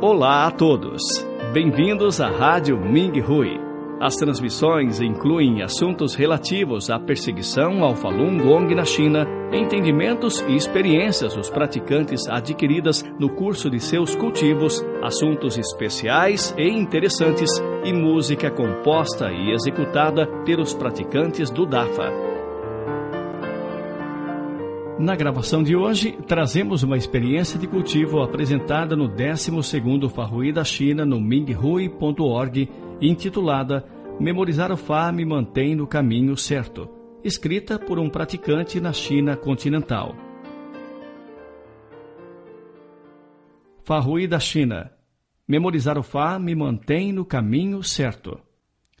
Olá a todos. Bem-vindos à Rádio Ming Hui. As transmissões incluem assuntos relativos à perseguição ao Falun Gong na China, entendimentos e experiências dos praticantes adquiridas no curso de seus cultivos, assuntos especiais e interessantes e música composta e executada pelos praticantes do Dafa. Na gravação de hoje, trazemos uma experiência de cultivo apresentada no 12º Farrui da China no minghui.org, intitulada Memorizar o Fá me mantém no caminho certo, escrita por um praticante na China continental. Farrui da China Memorizar o Fá me mantém no caminho certo.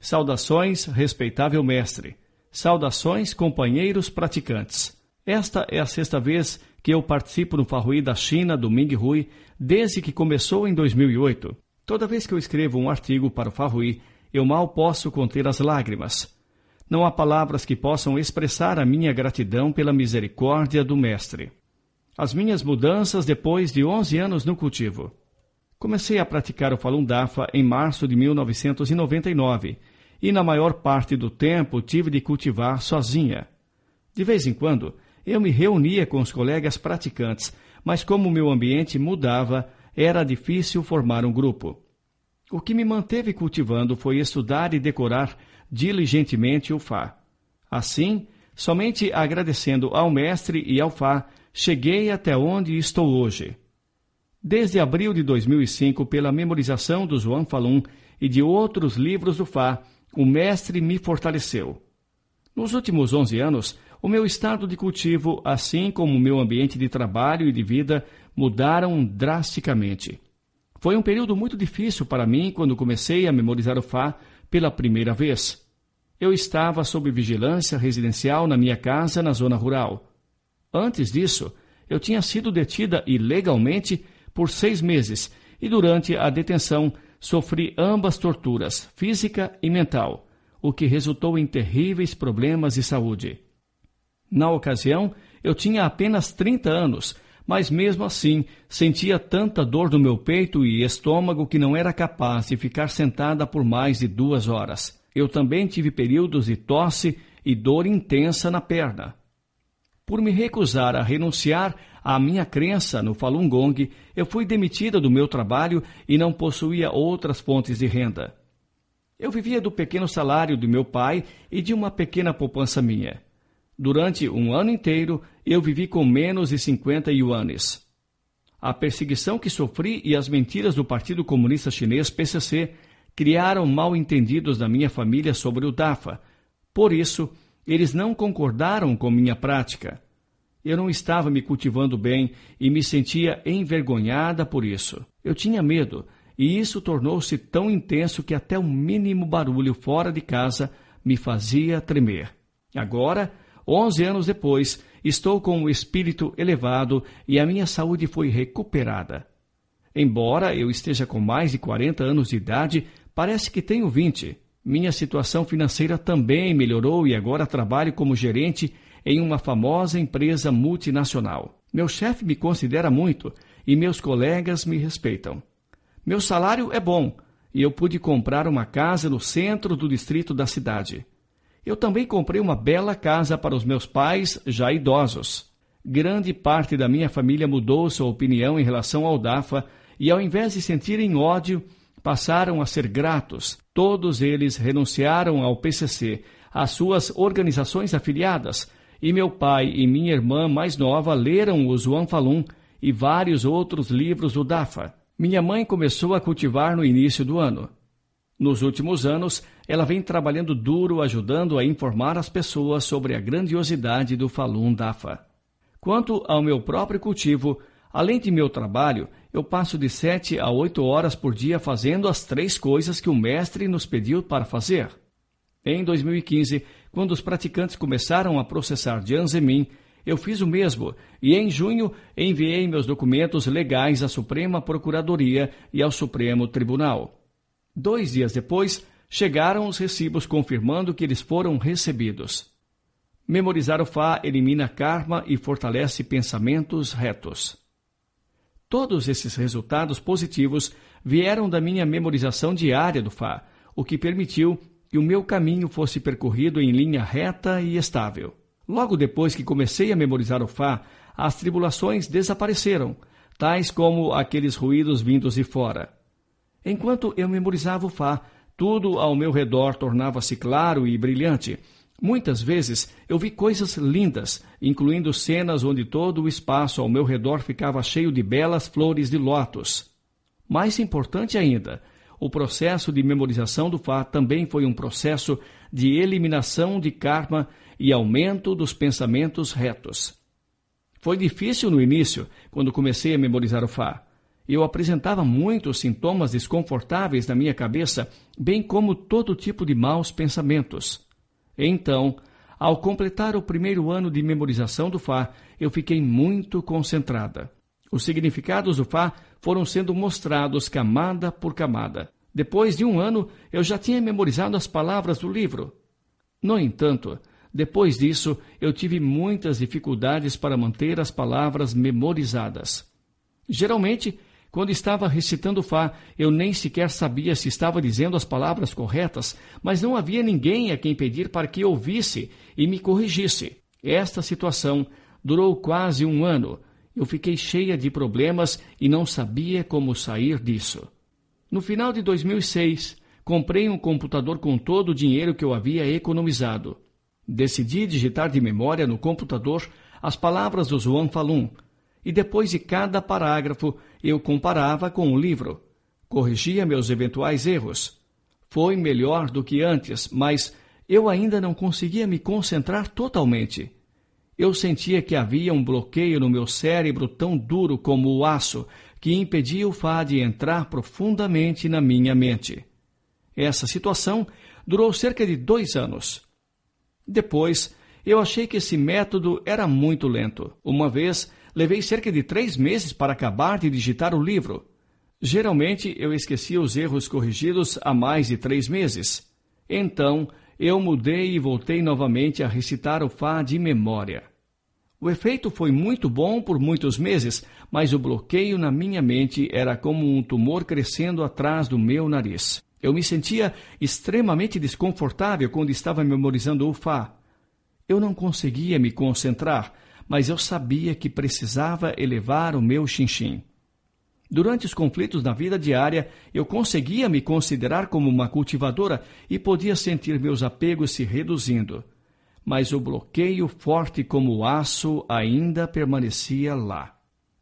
Saudações, respeitável mestre. Saudações, companheiros praticantes. Esta é a sexta vez que eu participo no Farrui da China do Ming Hui desde que começou em 2008. Toda vez que eu escrevo um artigo para o Farrui, eu mal posso conter as lágrimas. Não há palavras que possam expressar a minha gratidão pela misericórdia do Mestre. As minhas mudanças depois de 11 anos no cultivo. Comecei a praticar o Falun Dafa em março de 1999 e na maior parte do tempo tive de cultivar sozinha. De vez em quando, eu me reunia com os colegas praticantes, mas como meu ambiente mudava, era difícil formar um grupo. O que me manteve cultivando foi estudar e decorar diligentemente o Fá. Assim, somente agradecendo ao mestre e ao Fá, cheguei até onde estou hoje. Desde abril de 2005, pela memorização do Zhuang Falun e de outros livros do Fá, o mestre me fortaleceu. Nos últimos 11 anos, o meu estado de cultivo, assim como o meu ambiente de trabalho e de vida, mudaram drasticamente. Foi um período muito difícil para mim quando comecei a memorizar o Fá pela primeira vez. Eu estava sob vigilância residencial na minha casa na zona rural. Antes disso, eu tinha sido detida ilegalmente por seis meses e durante a detenção sofri ambas torturas, física e mental, o que resultou em terríveis problemas de saúde. Na ocasião, eu tinha apenas 30 anos, mas mesmo assim sentia tanta dor no meu peito e estômago que não era capaz de ficar sentada por mais de duas horas. Eu também tive períodos de tosse e dor intensa na perna. Por me recusar a renunciar à minha crença no Falun Gong, eu fui demitida do meu trabalho e não possuía outras fontes de renda. Eu vivia do pequeno salário do meu pai e de uma pequena poupança minha. Durante um ano inteiro, eu vivi com menos de 50 yuanes. A perseguição que sofri e as mentiras do Partido Comunista Chinês PCC criaram mal entendidos da minha família sobre o DAFA. Por isso, eles não concordaram com minha prática. Eu não estava me cultivando bem e me sentia envergonhada por isso. Eu tinha medo, e isso tornou-se tão intenso que até o mínimo barulho fora de casa me fazia tremer. Agora, Onze anos depois, estou com o espírito elevado e a minha saúde foi recuperada. Embora eu esteja com mais de 40 anos de idade, parece que tenho 20. Minha situação financeira também melhorou e agora trabalho como gerente em uma famosa empresa multinacional. Meu chefe me considera muito e meus colegas me respeitam. Meu salário é bom e eu pude comprar uma casa no centro do distrito da cidade. Eu também comprei uma bela casa para os meus pais, já idosos. Grande parte da minha família mudou sua opinião em relação ao DAFA e, ao invés de sentirem ódio, passaram a ser gratos. Todos eles renunciaram ao PCC, às suas organizações afiliadas, e meu pai e minha irmã mais nova leram o Zhuang Falun e vários outros livros do DAFA. Minha mãe começou a cultivar no início do ano. Nos últimos anos, ela vem trabalhando duro ajudando a informar as pessoas sobre a grandiosidade do Falun Dafa. Quanto ao meu próprio cultivo, além de meu trabalho, eu passo de sete a oito horas por dia fazendo as três coisas que o mestre nos pediu para fazer. Em 2015, quando os praticantes começaram a processar Jiang Zemin, eu fiz o mesmo e em junho enviei meus documentos legais à Suprema Procuradoria e ao Supremo Tribunal. Dois dias depois, chegaram os recibos confirmando que eles foram recebidos. Memorizar o Fá elimina karma e fortalece pensamentos retos. Todos esses resultados positivos vieram da minha memorização diária do Fá, o que permitiu que o meu caminho fosse percorrido em linha reta e estável. Logo depois que comecei a memorizar o Fá, as tribulações desapareceram, tais como aqueles ruídos vindos de fora. Enquanto eu memorizava o Fá, tudo ao meu redor tornava-se claro e brilhante. Muitas vezes eu vi coisas lindas, incluindo cenas onde todo o espaço ao meu redor ficava cheio de belas flores de lótus. Mais importante ainda, o processo de memorização do Fá também foi um processo de eliminação de karma e aumento dos pensamentos retos. Foi difícil no início, quando comecei a memorizar o Fá. Eu apresentava muitos sintomas desconfortáveis na minha cabeça, bem como todo tipo de maus pensamentos. Então, ao completar o primeiro ano de memorização do Fá, eu fiquei muito concentrada. Os significados do Fá foram sendo mostrados camada por camada. Depois de um ano, eu já tinha memorizado as palavras do livro. No entanto, depois disso, eu tive muitas dificuldades para manter as palavras memorizadas. Geralmente, quando estava recitando Fá, eu nem sequer sabia se estava dizendo as palavras corretas, mas não havia ninguém a quem pedir para que ouvisse e me corrigisse. Esta situação durou quase um ano. Eu fiquei cheia de problemas e não sabia como sair disso. No final de 2006, comprei um computador com todo o dinheiro que eu havia economizado. Decidi digitar de memória no computador as palavras do João Falun, e depois de cada parágrafo eu comparava com o livro. Corrigia meus eventuais erros. Foi melhor do que antes, mas eu ainda não conseguia me concentrar totalmente. Eu sentia que havia um bloqueio no meu cérebro tão duro como o aço que impedia o Fá de entrar profundamente na minha mente. Essa situação durou cerca de dois anos. Depois, eu achei que esse método era muito lento. Uma vez, levei cerca de três meses para acabar de digitar o livro. Geralmente, eu esquecia os erros corrigidos há mais de três meses. Então, eu mudei e voltei novamente a recitar o Fá de memória. O efeito foi muito bom por muitos meses, mas o bloqueio na minha mente era como um tumor crescendo atrás do meu nariz. Eu me sentia extremamente desconfortável quando estava memorizando o Fá. Eu não conseguia me concentrar, mas eu sabia que precisava elevar o meu chinchim. Durante os conflitos na vida diária, eu conseguia me considerar como uma cultivadora e podia sentir meus apegos se reduzindo. Mas o bloqueio forte como aço ainda permanecia lá.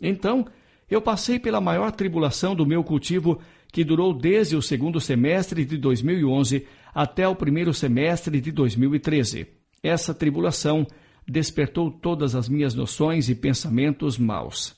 Então, eu passei pela maior tribulação do meu cultivo que durou desde o segundo semestre de 2011 até o primeiro semestre de 2013. Essa tribulação despertou todas as minhas noções e pensamentos maus.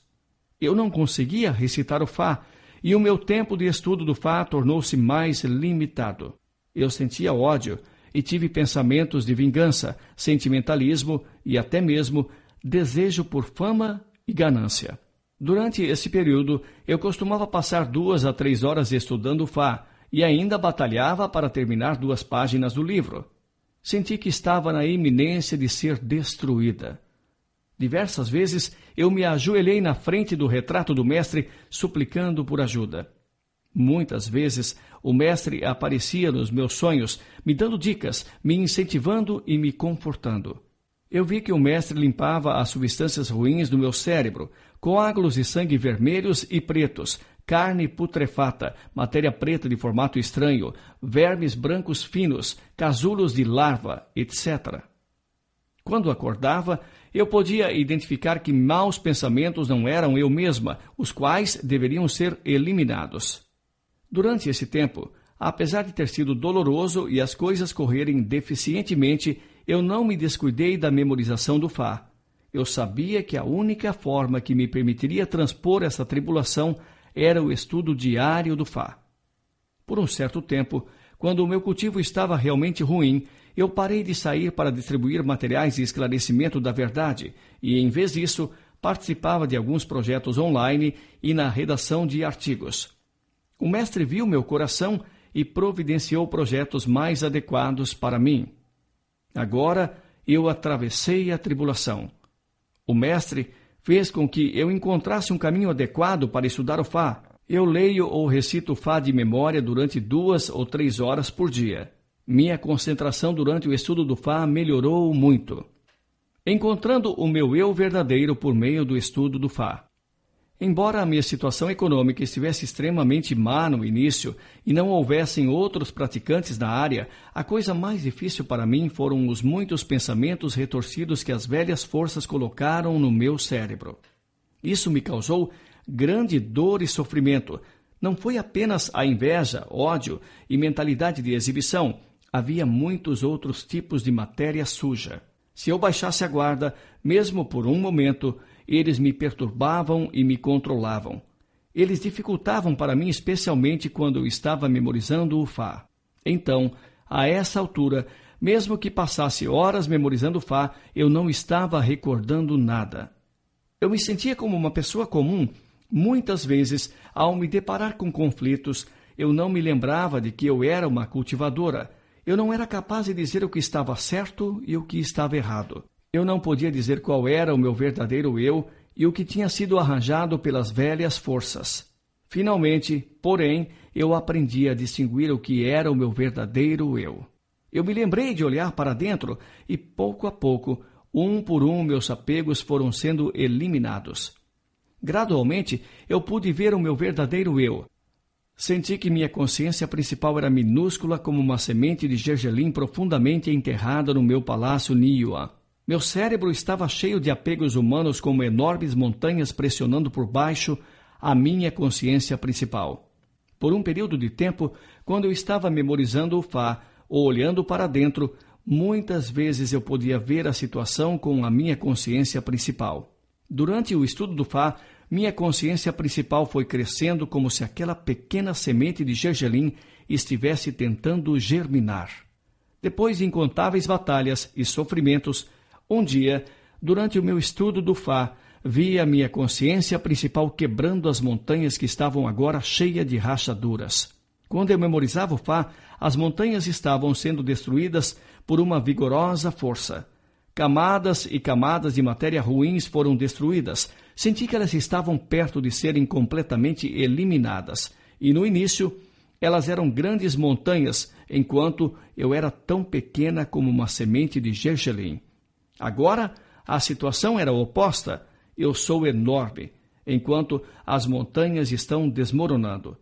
Eu não conseguia recitar o Fá, e o meu tempo de estudo do Fá tornou-se mais limitado. Eu sentia ódio e tive pensamentos de vingança, sentimentalismo e até mesmo desejo por fama e ganância. Durante esse período, eu costumava passar duas a três horas estudando Fá e ainda batalhava para terminar duas páginas do livro. Senti que estava na iminência de ser destruída. Diversas vezes eu me ajoelhei na frente do retrato do mestre, suplicando por ajuda. Muitas vezes o mestre aparecia nos meus sonhos, me dando dicas, me incentivando e me confortando. Eu vi que o mestre limpava as substâncias ruins do meu cérebro, coágulos de sangue vermelhos e pretos, carne putrefata, matéria preta de formato estranho, vermes brancos finos, casulos de larva, etc. Quando acordava, eu podia identificar que maus pensamentos não eram eu mesma, os quais deveriam ser eliminados. Durante esse tempo, apesar de ter sido doloroso e as coisas correrem deficientemente, eu não me descuidei da memorização do Fá. Eu sabia que a única forma que me permitiria transpor essa tribulação era o estudo diário do Fá. Por um certo tempo, quando o meu cultivo estava realmente ruim, eu parei de sair para distribuir materiais de esclarecimento da verdade e, em vez disso, participava de alguns projetos online e na redação de artigos. O mestre viu meu coração e providenciou projetos mais adequados para mim. Agora eu atravessei a tribulação. O Mestre fez com que eu encontrasse um caminho adequado para estudar o Fá. Eu leio ou recito o Fá de memória durante duas ou três horas por dia. Minha concentração durante o estudo do Fá melhorou muito. Encontrando o meu eu verdadeiro por meio do estudo do Fá. Embora a minha situação econômica estivesse extremamente má no início e não houvessem outros praticantes na área, a coisa mais difícil para mim foram os muitos pensamentos retorcidos que as velhas forças colocaram no meu cérebro. Isso me causou grande dor e sofrimento. Não foi apenas a inveja, ódio e mentalidade de exibição, havia muitos outros tipos de matéria suja. Se eu baixasse a guarda, mesmo por um momento, eles me perturbavam e me controlavam. Eles dificultavam para mim, especialmente quando eu estava memorizando o Fá. Então, a essa altura, mesmo que passasse horas memorizando o Fá, eu não estava recordando nada. Eu me sentia como uma pessoa comum. Muitas vezes, ao me deparar com conflitos, eu não me lembrava de que eu era uma cultivadora. Eu não era capaz de dizer o que estava certo e o que estava errado. Eu não podia dizer qual era o meu verdadeiro eu e o que tinha sido arranjado pelas velhas forças. Finalmente, porém, eu aprendi a distinguir o que era o meu verdadeiro eu. Eu me lembrei de olhar para dentro e, pouco a pouco, um por um, meus apegos foram sendo eliminados. Gradualmente, eu pude ver o meu verdadeiro eu. Senti que minha consciência principal era minúscula como uma semente de gergelim profundamente enterrada no meu palácio Niua. Meu cérebro estava cheio de apegos humanos como enormes montanhas pressionando por baixo a minha consciência principal. Por um período de tempo, quando eu estava memorizando o Fá ou olhando para dentro, muitas vezes eu podia ver a situação com a minha consciência principal. Durante o estudo do Fá, minha consciência principal foi crescendo como se aquela pequena semente de gergelim estivesse tentando germinar. Depois de incontáveis batalhas e sofrimentos, um dia, durante o meu estudo do Fá, vi a minha consciência principal quebrando as montanhas que estavam agora cheias de rachaduras. Quando eu memorizava o Fá, as montanhas estavam sendo destruídas por uma vigorosa força. Camadas e camadas de matéria ruins foram destruídas. Senti que elas estavam perto de serem completamente eliminadas. E no início, elas eram grandes montanhas, enquanto eu era tão pequena como uma semente de gergelim. Agora, a situação era oposta. Eu sou enorme, enquanto as montanhas estão desmoronando.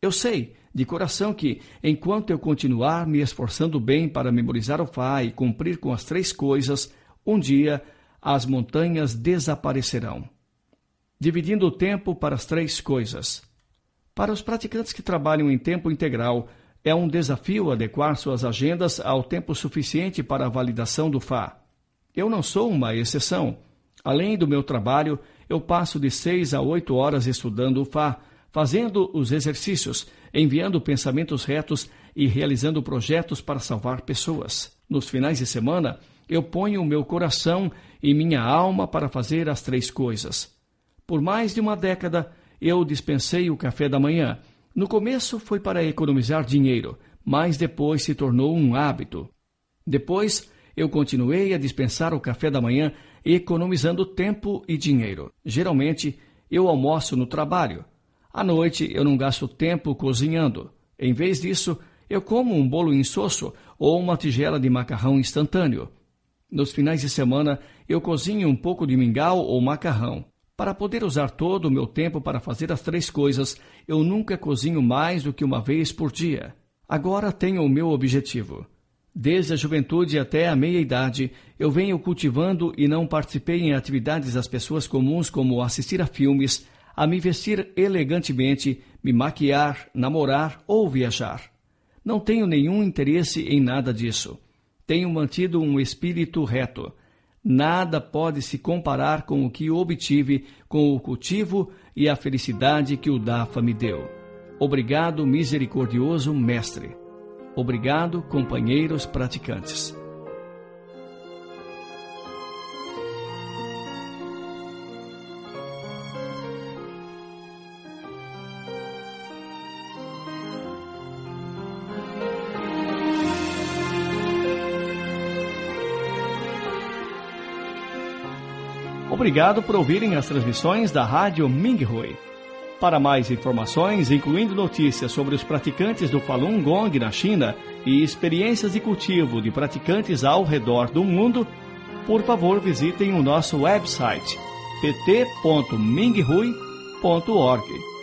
Eu sei, de coração, que, enquanto eu continuar me esforçando bem para memorizar o Fá e cumprir com as três coisas, um dia as montanhas desaparecerão. Dividindo o tempo para as três coisas. Para os praticantes que trabalham em tempo integral, é um desafio adequar suas agendas ao tempo suficiente para a validação do Fá. Eu não sou uma exceção. Além do meu trabalho, eu passo de seis a oito horas estudando o Fá, fazendo os exercícios, enviando pensamentos retos e realizando projetos para salvar pessoas. Nos finais de semana, eu ponho o meu coração e minha alma para fazer as três coisas. Por mais de uma década, eu dispensei o café da manhã. No começo foi para economizar dinheiro, mas depois se tornou um hábito. Depois, eu continuei a dispensar o café da manhã, economizando tempo e dinheiro. Geralmente, eu almoço no trabalho. À noite, eu não gasto tempo cozinhando. Em vez disso, eu como um bolo insosso ou uma tigela de macarrão instantâneo. Nos finais de semana, eu cozinho um pouco de mingau ou macarrão. Para poder usar todo o meu tempo para fazer as três coisas, eu nunca cozinho mais do que uma vez por dia. Agora tenho o meu objetivo. Desde a juventude até a meia-idade, eu venho cultivando e não participei em atividades das pessoas comuns como assistir a filmes, a me vestir elegantemente, me maquiar, namorar ou viajar. Não tenho nenhum interesse em nada disso. Tenho mantido um espírito reto. Nada pode se comparar com o que obtive com o cultivo e a felicidade que o Dafa me deu. Obrigado, misericordioso Mestre. Obrigado, companheiros praticantes. Obrigado por ouvirem as transmissões da Rádio Minghui. Para mais informações, incluindo notícias sobre os praticantes do Falun Gong na China e experiências de cultivo de praticantes ao redor do mundo, por favor visitem o nosso website pt.minghui.org.